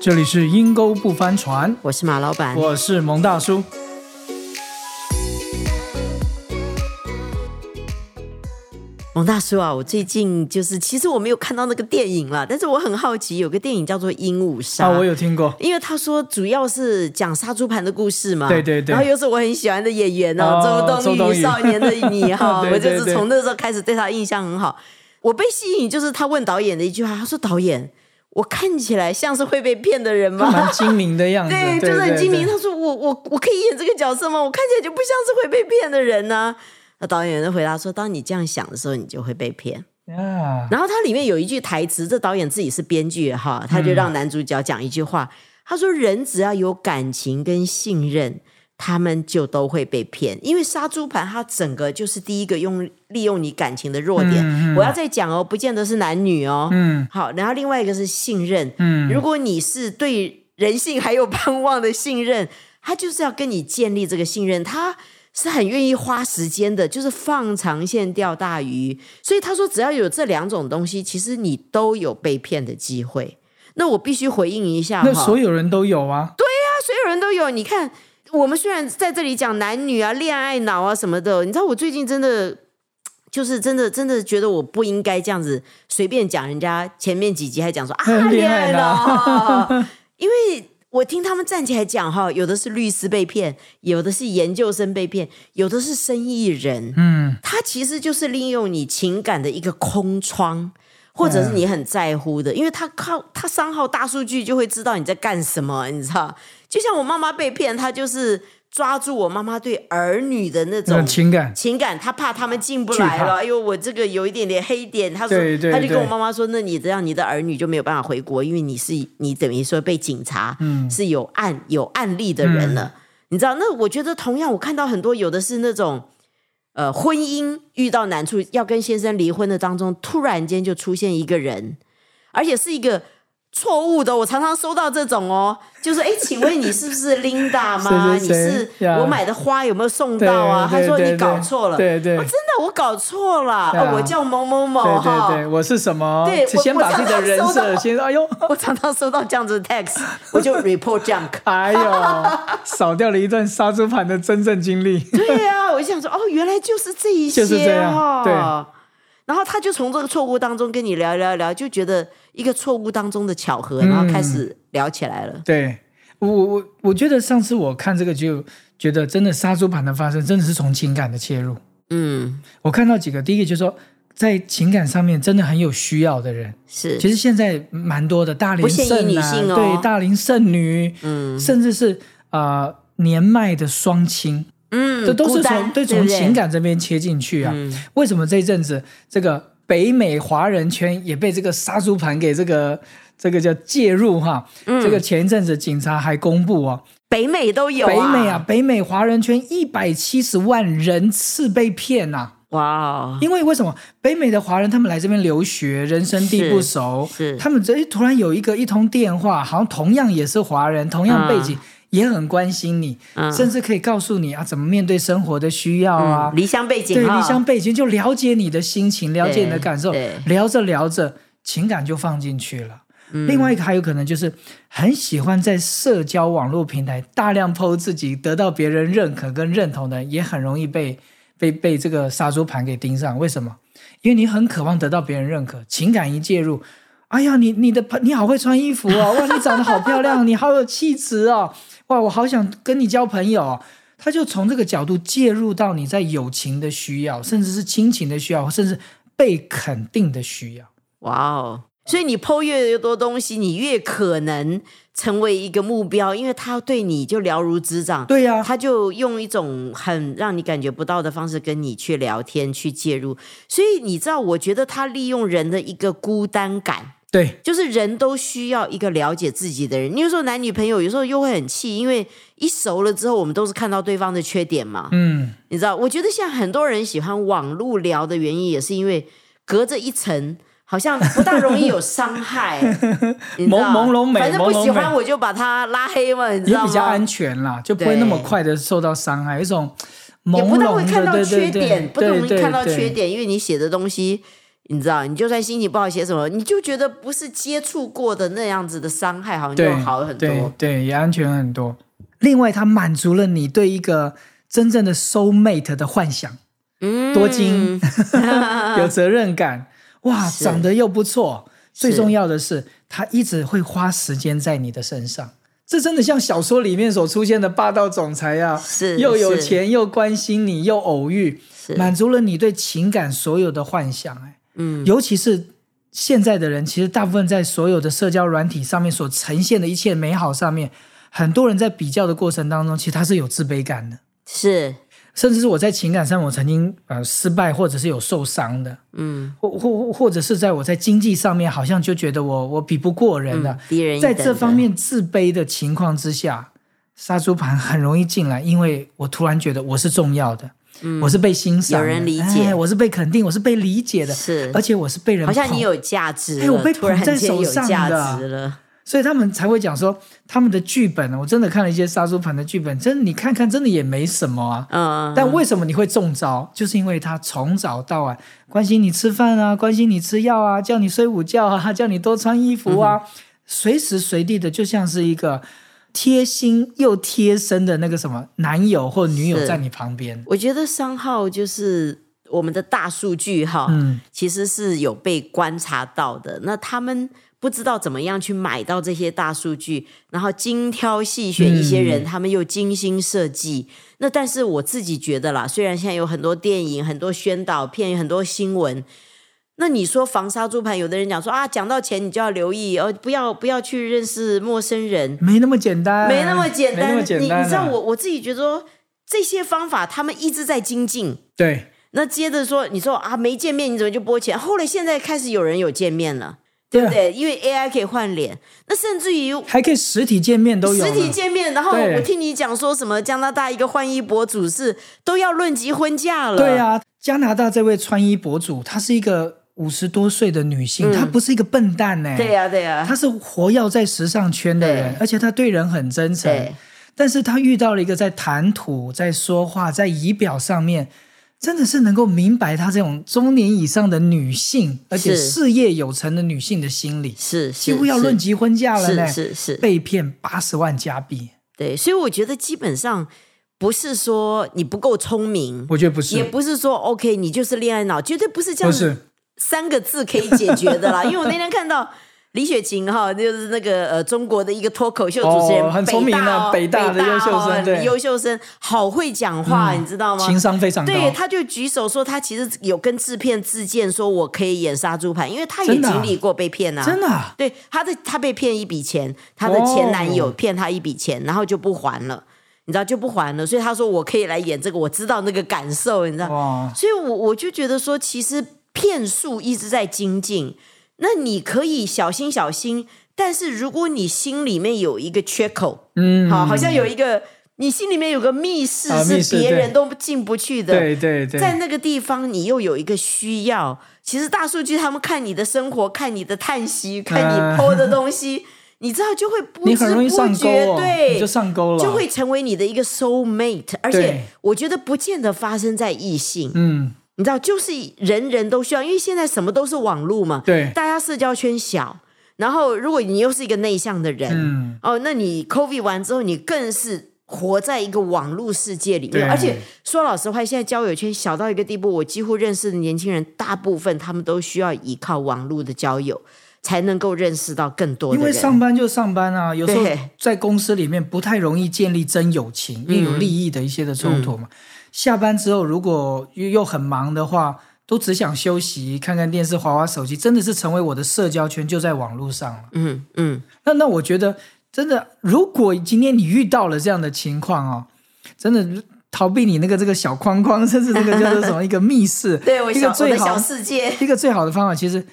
这里是阴沟不翻船，我是马老板。我是蒙大叔。蒙大叔啊，我最近就是，其实我没有看到那个电影了，但是我很好奇，有个电影叫做《鹦鹉杀》啊，我有听过。因为他说主要是讲杀猪盘的故事嘛，对对对然后又是我很喜欢的演员哦，哦周冬雨少年的你哈，我就是对从那时候开始对他印象很好。我被吸引就是他问导演的一句话，他说：“导演，我看起来像是会被骗的人吗？”蛮精明的样子，对，就是很精明。对他说：“我我我可以演这个角色吗？我看起来就不像是会被骗的人呢、那导演就回答说：“当你这样想的时候，你就会被骗。”啊，然后它里面有一句台词，这导演自己是编剧哈，他就让男主角讲一句话，他说：“人只要有感情跟信任，他们就都会被骗，因为杀猪盘它整个就是第一个用利用你感情的弱点。嗯嗯我要再讲哦，不见得是男女哦，嗯好，然后另外一个是信任，嗯，如果你是对人性还有盼望的信任，他就是要跟你建立这个信任，他是很愿意花时间的，就是放长线钓大鱼。所以他说，只要有这两种东西，其实你都有被骗的机会。那我必须回应一下那，所有人都有啊。所有人都有。你看，我们虽然在这里讲男女啊、恋爱脑啊什么的，你知道，我最近真的就是真的真的觉得我不应该这样子随便讲人家前面几集还讲说 啊恋恋爱脑，因为。我听他们站起来讲哈，有的是律师被骗，有的是研究生被骗，有的是生意人。嗯，他其实就是利用你情感的一个空窗，或者是你很在乎的，因为他靠他商号大数据就会知道你在干什么，你知道？就像我妈妈被骗，他就是抓住我妈妈对儿女的那那种种情感，情感，他怕他们进不来了。哎呦，我这个有一点点黑点，他说，对对他就跟我妈妈说，那你这样，你的儿女就没有办法回国，因为你是你等于说被警察、嗯是有案有案例的人了。你知道？那我觉得同样，我看到很多有的是那种。呃，婚姻遇到难处，要跟先生离婚的当中，突然间就出现一个人，而且是一个错误的。我常常收到这种哦，就是哎，请问你是不是 Linda 吗？谁谁谁你是我买的花有没有送到啊？他说你搞错了，对对哦真的我搞错了，我叫某某某对哈。对对，我是什么？对我先把自己的人设先，哎呦，我常常收到这样子的 text，我就 report junk。哎呦，少掉了一段杀猪盘的真正经历。对呀、我就想说，哦，原来就是这一些就是这样。对然后他就从这个错误当中跟你聊聊聊，就觉得一个错误当中的巧合，然后开始聊起来了。对我我我觉得上次我看这个就觉得真的杀猪盘的发生真的是从情感的切入。嗯，我看到几个，第一个就是说在情感上面真的很有需要的人，是，其实现在蛮多的大龄剩女对大龄剩女，嗯。甚至是呃年迈的双亲，嗯，这都是从对从情感这边切进去啊。嗯。为什么这一阵子这个北美华人圈也被这个杀猪盘给这个这个叫介入哈？嗯。这个前一阵子警察还公布啊，北美都有、北美啊，，北美华人圈一百七十万人次被骗呐、哇哦，因为为什么？北美的华人他们来这边留学，人生地不熟，是他们这突然有一个一通电话，好像同样也是华人，同样背景。也很关心你，嗯甚至可以告诉你啊，怎么面对生活的需要啊，嗯离乡背景对，哈离乡背景就了解你的心情，了解你的感受，聊着聊着，情感就放进去了。嗯另外一个还有可能就是很喜欢在社交网络平台大量 PO 自己，得到别人认可跟认同的，也很容易被被被这个杀猪盘给盯上。为什么？因为你很渴望得到别人认可，情感一介入，哎呀，你你的你好会穿衣服哦，哇，你长得好漂亮，你好有气质哦，哇，我好想跟你交朋友、哦。他就从这个角度介入到你在友情的需要，甚至是亲情的需要，甚至被肯定的需要。哇哦！所以你剖越多东西，你越可能成为一个目标，因为他对你就了如指掌。对呀、他就用一种很让你感觉不到的方式跟你去聊天、去介入。所以你知道，我觉得他利用人的一个孤单感，对，就是人都需要一个了解自己的人。你有时候男女朋友有时候又会很气，因为一熟了之后，我们都是看到对方的缺点嘛。嗯，你知道，我觉得现在很多人喜欢网路聊的原因，也是因为隔着一层。好像不大容易有伤害，朦朦胧美反正不喜欢我就把他拉黑嘛，你知道吗？也比较安全啦，就不会那么快的受到伤害，有一种朦也不大会看到缺点，不容易看到缺。点，因为你写的东西你知道，你就算心情不好写什么，你就觉得不是接触过的那样子的伤害，好像就对，好很对多。对，也安全很多。另外，它满足了你对一个真正的 soul mate 的幻想，嗯，多金，有责任感，哇，是长得又不错，最重要的是，他一直会花时间在你的身上。这真的像小说里面所出现的霸道总裁啊，是又有是钱又关心你，又偶遇，是满足了你对情感所有的幻想。哎，嗯，尤其是现在的人，其实大部分在所有的社交软体上面所呈现的一切美好上面，很多人在比较的过程当中，其实他是有自卑感的，是，甚至是我在情感上我曾经呃失败或者是有受伤的，嗯，或或或者是在我在经济上面好像就觉得我我比不过人了，嗯人一在这方面自卑的情况之下，杀猪盘很容易进来，因为我突然觉得我是重要的，我是被欣赏有人理解。哎我是被肯定，我是被理解的，是。而且我是被人好像你有价值，哎我被突然捧在手上价的值了，所以他们才会讲说他们的剧本，我真的看了一些杀猪盘的剧本，真的你看看，真的也没什么啊。嗯，但为什么你会中招？就是因为他从早到晚关心你吃饭啊，关心你吃药啊，叫你睡午觉啊，叫你多穿衣服啊，随时随地的就像是一个贴心又贴身的那个什么男友或女友在你旁边。我觉得商号就是我们的大数据哈，嗯，其实是有被观察到的。那他们不知道怎么样去买到这些大数据，然后精挑细选一些人，嗯他们又精心设计。那但是我自己觉得啦，虽然现在有很多电影、很多宣导片、很多新闻。那你说防杀猪盘，有的人讲说啊，讲到钱你就要留意哦，不要不要去认识陌生人，没那么简单，没那么简单。没那么简单啊你你知道我我自己觉得说这些方法他们一直在精进。对那接着说，你说啊没见面你怎么就拨钱？后来现在开始有人有见面了，对不对？因为 AI 可以换脸，那甚至于还可以实体见面都有实体见面，然后我听你讲说什么加拿大一个换衣博主是都要论及婚嫁了，对，啊，加拿大这位穿衣博主，他是一个五十多岁的女性，嗯。她不是一个笨蛋呢、对呀、对呀、她是活跃在时尚圈的人，而且她对人很真诚。对。但是她遇到了一个在谈吐、在说话、在仪表上面，真的是能够明白她这种中年以上的女性，而且事业有成的女性的心理，是几乎要论及婚嫁了是是，被骗八十万加币，对，所以我觉得基本上不是说你不够聪明，我觉得不是，也不是说 OK 你就是恋爱脑，绝对不是这样。不是，三个字可以解决的啦。因为我那天看到李雪琴哈，就是那个呃中国的一个脱口秀主持人，哦很聪明的北大的优秀生优秀生好会讲话，你知道吗？情商非常高。对，他就举手说他其实有跟制片自荐说我可以演杀猪盘，因为他也经历过被骗啊，真的啊、对，他的他被骗一笔钱，他的前男友哦骗他一笔钱，然后就不还了，你知道就不还了，所以他说我可以来演这个，我知道那个感受，你知道，哇，所以我我就觉得说，其实骗术一直在精进，那你可以小心小心，但是如果你心里面有一个缺口，嗯，好，好像有一个你心里面有个密室是别人都进不去的，对对对，在那个地方，你又有一个需要。其实大数据他们看你的生活，看你的叹息，看你嗯 PO 的东西，你知道就会不知不觉，哦，对，就上钩了，就会成为你的一个 soul mate。而且我觉得不见得发生在异性，嗯，你知道，就是人人都需要，因为现在什么都是网络嘛，对，大家社交圈小。然后，如果你又是一个内向的人，嗯，哦，那你 COVID 完之后，你更是活在一个网络世界里面。而且说老实话，现在交友圈小到一个地步，我几乎认识的年轻人，大部分他们都需要依靠网络的交友，才能够认识到更多的因为。上班就上班啊，有时候在公司里面不太容易建立真友情，因为有利益的一些的冲突嘛。嗯下班之后如果又又很忙的话，都只想休息，看看电视，划划手机，真的是成为我的社交圈就在网络上了。嗯嗯，那那我觉得真的，如果今天你遇到了这样的情况哦，真的逃避你那个这个小框框，甚至这个叫做什么 一个密室，对我一小我的个最好小世界，一个最好的方法，其实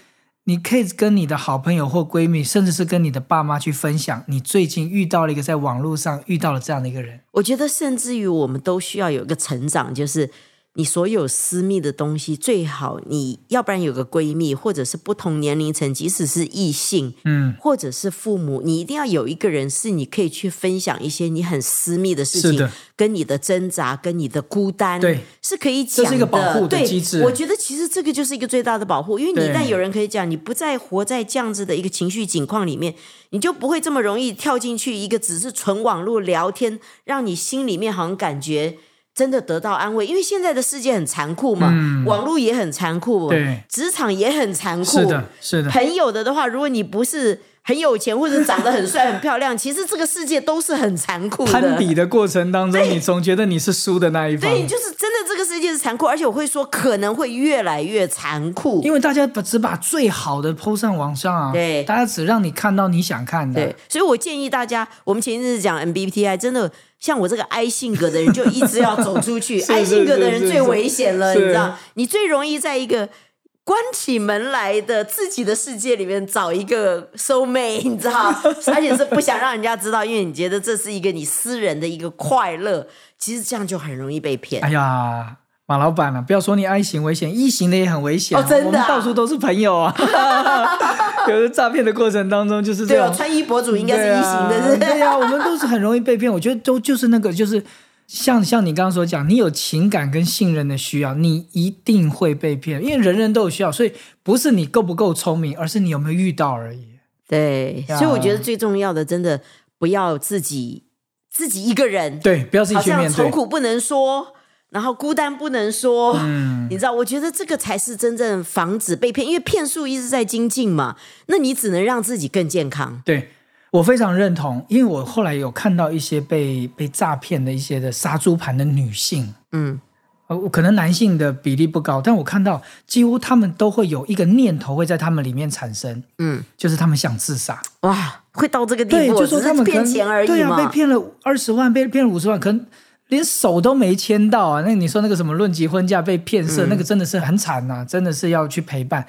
你可以跟你的好朋友或闺蜜，甚至是跟你的爸妈去分享，你最近遇到了一个在网络上遇到了这样的一个人。我觉得甚至于我们都需要有一个成长，就是你所有私密的东西，最好你要不然有个闺蜜，或者是不同年龄层，即使是异性，嗯，或者是父母，你一定要有一个人是你可以去分享一些你很私密的事情，跟你的挣扎，跟你的孤单，对，是可以讲的。这是一个保护机制我觉得其实这个就是一个最大的保护，因为你一旦有人可以讲，你不再活在这样子的一个情绪境况里面，你就不会这么容易跳进去一个只是纯网络聊天，让你心里面好像感觉。真的得到安慰，因为现在的世界很残酷嘛，网络也很残酷，嗯对。职场也很残酷。是的，是的，朋友的的话，如果你不是很有钱或者长得很帅、很漂亮，其实这个世界都是很残酷的。攀比的过程当中，你总觉得你是输的那一方，对，就是真的，这个世界是残酷，而且我会说可能会越来越残酷。因为大家把只把最好的抛上网上啊，对大家只让你看到你想看的，对，所以我建议大家，我们前一阵子讲 MBTI，真的像我这个 I 性格的人，就一直要走出去。是 I 性格的人最危险了，你知道，你最容易在一个。关起门来的自己的世界里面找一个 soul mate，你知道，而且是不想让人家知道，因为你觉得这是一个你私人的一个快乐，其实这样就很容易被骗。哎呀，马老板啊，不要说你 I 型危险，E 型的也很危险、啊哦真的啊我们到处都是朋友啊。有的诈骗的过程当中就是这对哦，穿衣博主应该是对一型的，对呀、我们都是很容易被骗。我觉得都就是那个，就是像像你刚刚所讲，你有情感跟信任的需要，你一定会被骗，因为人人都有需要，所以不是你够不够聪明，而是你有没有遇到而已。对，呀所以我觉得最重要的，真的不要自己自己一个人，对，不要自己去面对。愁苦不能说，然后孤单不能说，嗯，你知道？我觉得这个才是真正防止被骗，因为骗术一直在精进嘛，那你只能让自己更健康。对我非常认同，因为我后来有看到一些被被诈骗的一些的杀猪盘的女性，嗯，呃，可能男性的比例不高，但我看到几乎他们都会有一个念头会在他们里面产生，嗯，就是他们想自杀。哇，会到这个地步对，步，就是骗他们可能钱而已对啊，被骗了二十万，被骗了五十万，可能连手都没牵到啊。那你说那个什么论及婚嫁被骗色，嗯那个真的是很惨呐、真的是要去陪伴。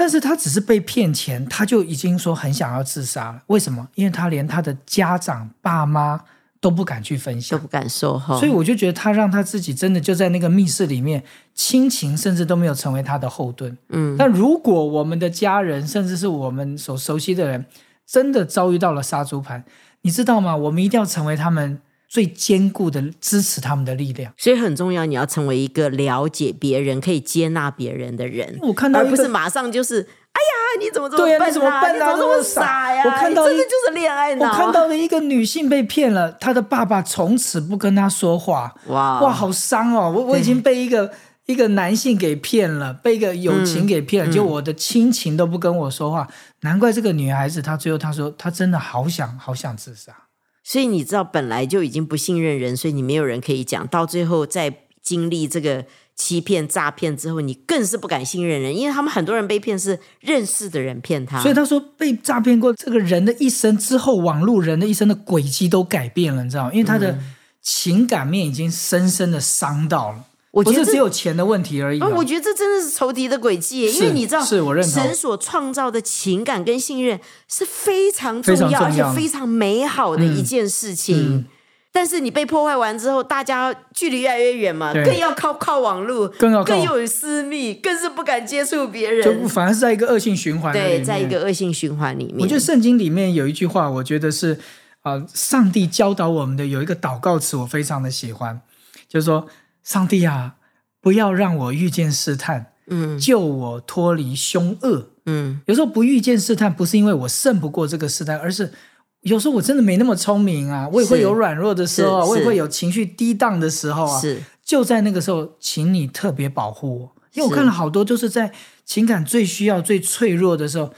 但是他只是被骗钱，他就已经说很想要自杀了。为什么？因为他连他的家长、爸妈都不敢去分享，都不敢说哈，所以我就觉得他让他自己真的就在那个密室里面，亲情甚至都没有成为他的后盾。嗯，但如果我们的家人，甚至是我们所熟悉的人，真的遭遇到了杀猪盘，你知道吗？我们一定要成为他们最坚固的支持他们的力量。所以很重要，你要成为一个了解别人、可以接纳别人的人，我看到而不是马上就是，哎呀，你怎么这么笨、对啊你怎么笨么这么傻傻呀？我看到真的就是恋爱脑。我看到了一个女性被骗了，她的爸爸从此不跟她说话。哇哇，好伤哦！我我已经被一个一个男性给骗了，被一个友情给骗了，就我的亲情都不跟我说话，难怪这个女孩子她最后她说她真的好想好想自杀。所以你知道，本来就已经不信任人，所以你没有人可以讲，到最后再经历这个欺骗、诈骗之后，你更是不敢信任人，因为他们很多人被骗是认识的人骗他，所以他说被诈骗过，这个人的一生之后，网络人的一生的轨迹都改变了，你知道吗？因为他的情感面已经深深的伤到了，我觉得这只有钱的问题而已、啊，哦。我觉得这真的是仇敌的轨迹，因为你知道，是我认同神所创造的情感跟信任是非常重要，重要而且非常美好的一件事情。嗯但是你被破坏完之后，大家距离越来越远嘛，更要靠靠网络，更要靠更有私密，更是不敢接触别人就人。反而是在一个恶性循环里对，在一个恶性循环里面，我觉得圣经里面有一句话，我觉得是啊、呃上帝教导我们的有一个祷告词，我非常的喜欢，就是说：“上帝啊，不要让我遇见试探，嗯。救我脱离凶恶。”嗯。有时候不遇见试探，不是因为我胜不过这个试探，而是有时候我真的没那么聪明啊，我也会有软弱的时候我也会有情绪低档的时候啊。是。就在那个时候，请你特别保护我，因为我看了好多就是在情感最需要、最脆弱的时候，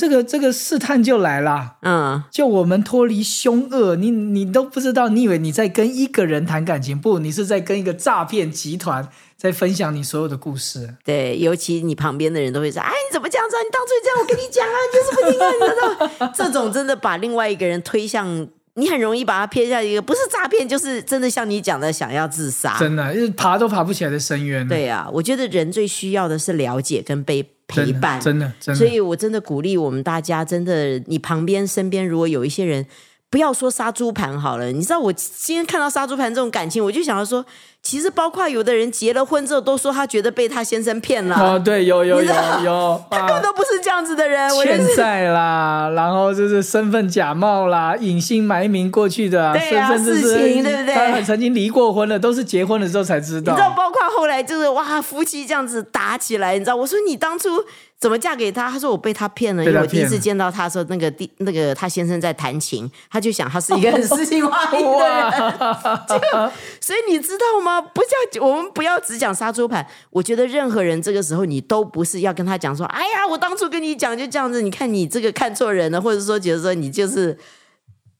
这个这个试探就来啦。嗯，就我们脱离凶恶，你你都不知道，你以为你在跟一个人谈感情，不，你是在跟一个诈骗集团在分享你所有的故事。对，尤其你旁边的人都会说：“哎，你怎么这样子啊？你当初这样，我跟你讲啊，你就是不听啊，你知道吗？” 这种真的把另外一个人推向，你很容易把他撇下一个不是诈骗，就是真的像你讲的想要自杀。真的，就是爬都爬不起来的深渊。对啊，我觉得人最需要的是了解跟被陪伴。真的真的。所以我真的鼓励我们大家，真的，你旁边身边如果有一些人不要说杀猪盘好了，你知道我今天看到杀猪盘这种感情，我就想要说，其实包括有的人结了婚之后都说他觉得被他先生骗了，哦，对，有有有有，他根本啊都不是这样子的人。欠债啦，然后就是身份假冒啦，隐姓埋名过去的、对啊甚至是事情对不对他曾经离过婚了，都是结婚了之后才知道。你知道，包括后来就是哇，夫妻这样子打起来，你知道？我说你当初怎么嫁给他？他说我被他骗了，因为我第一次见到他的时候，那个第那个他先生在弹琴，他就想他是一个很诗情画意的人。哇，所以你知道吗？不叫我们不要只讲杀猪盘。我觉得任何人这个时候，你都不是要跟他讲说，哎呀，我当初跟你讲就这样子，你看你这个看错人了，或者说觉得说你就是。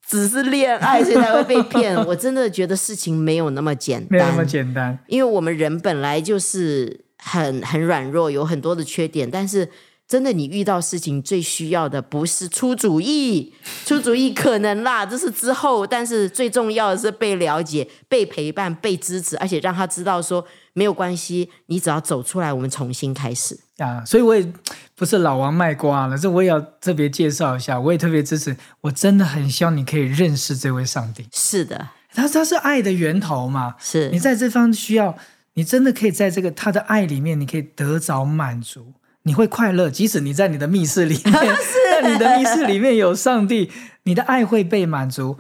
只是恋爱，所以才会被骗。我真的觉得事情没有那么简单，没有那么简单。因为我们人本来就是很很软弱，有很多的缺点，但是真的你遇到事情最需要的不是出主意，出主意可能啦，这是之后，但是最重要的是被了解、被陪伴、被支持，而且让他知道说没有关系，你只要走出来，我们重新开始。啊，所以我也不是老王卖瓜了，这我也要特别介绍一下，我也特别支持。我真的很希望你可以认识这位上帝，是的，他他是爱的源头嘛。是你在这方需要，你真的可以在这个他的爱里面，你可以得着满足，你会快乐。即使你在你的密室里面，在你的密室里面有上帝，你的爱会被满足。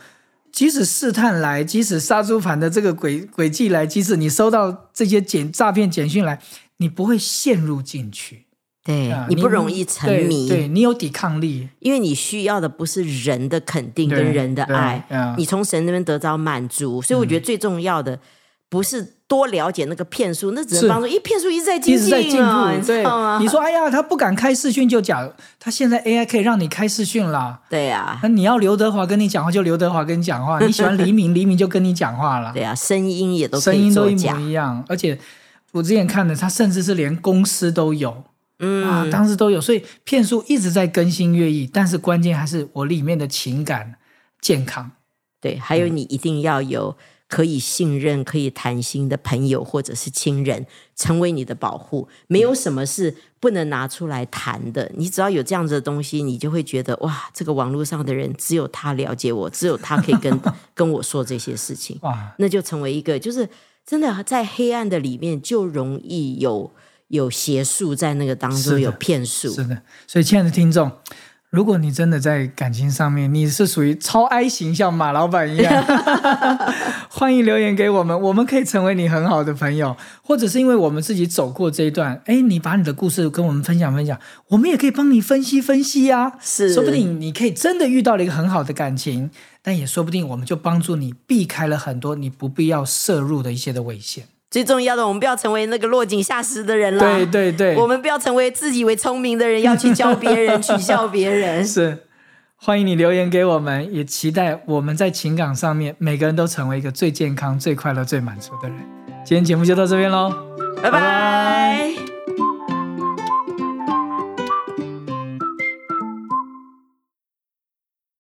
即使试探来，即使杀猪盘的这个轨轨迹来，即使你收到这些简诈骗简讯来，你不会陷入进去。对、啊你不容易沉迷，对，对你有抵抗力。因为你需要的不是人的肯定跟人的对爱，嗯你从神那边得到满足，所以我觉得最重要的不是多了解那个骗术，那只能是帮助，因为骗术一直在进一直在进步，对？你说，哎呀，他不敢开视讯就假，他现在 AI 可以让你开视讯啦。对啊，那你要刘德华跟你讲话，就刘德华跟你讲话；你喜欢黎明，黎明就跟你讲话了。对啊，声音也都声音都一模，一样，而且我之前看的，他甚至是连公司都有嗯，啊，当时都有，所以骗术一直在更新跃役，但是关键还是我里面的情感健康。对，还有你一定要有可以信任、可以谈心的朋友或者是亲人，成为你的保护。没有什么是不能拿出来谈的。你只要有这样子的东西，你就会觉得哇，这个网络上的人只有他了解我，只有他可以跟 跟我说这些事情，哇，那就成为一个就是真的在黑暗的里面就容易有有邪术在那个当中有骗术。是的，所以亲爱的听众，如果你真的在感情上面你是属于超 I 型，像马老板一样，欢迎留言给我们，我们可以成为你很好的朋友，或者是因为我们自己走过这一段，哎，你把你的故事跟我们分享分享，我们也可以帮你分析分析呀、是说不定你可以真的遇到了一个很好的感情，但也说不定我们就帮助你避开了很多你不必要摄入的一些的危险。最重要的，我们不要成为那个落井下石的人啦。对对对，我们不要成为自以为聪明的人，要去教别人、取笑别人。是，欢迎你留言给我们，也期待我们在情感上面每个人都成为一个最健康、最快乐、最满足的人。今天节目就到这边喽，拜拜。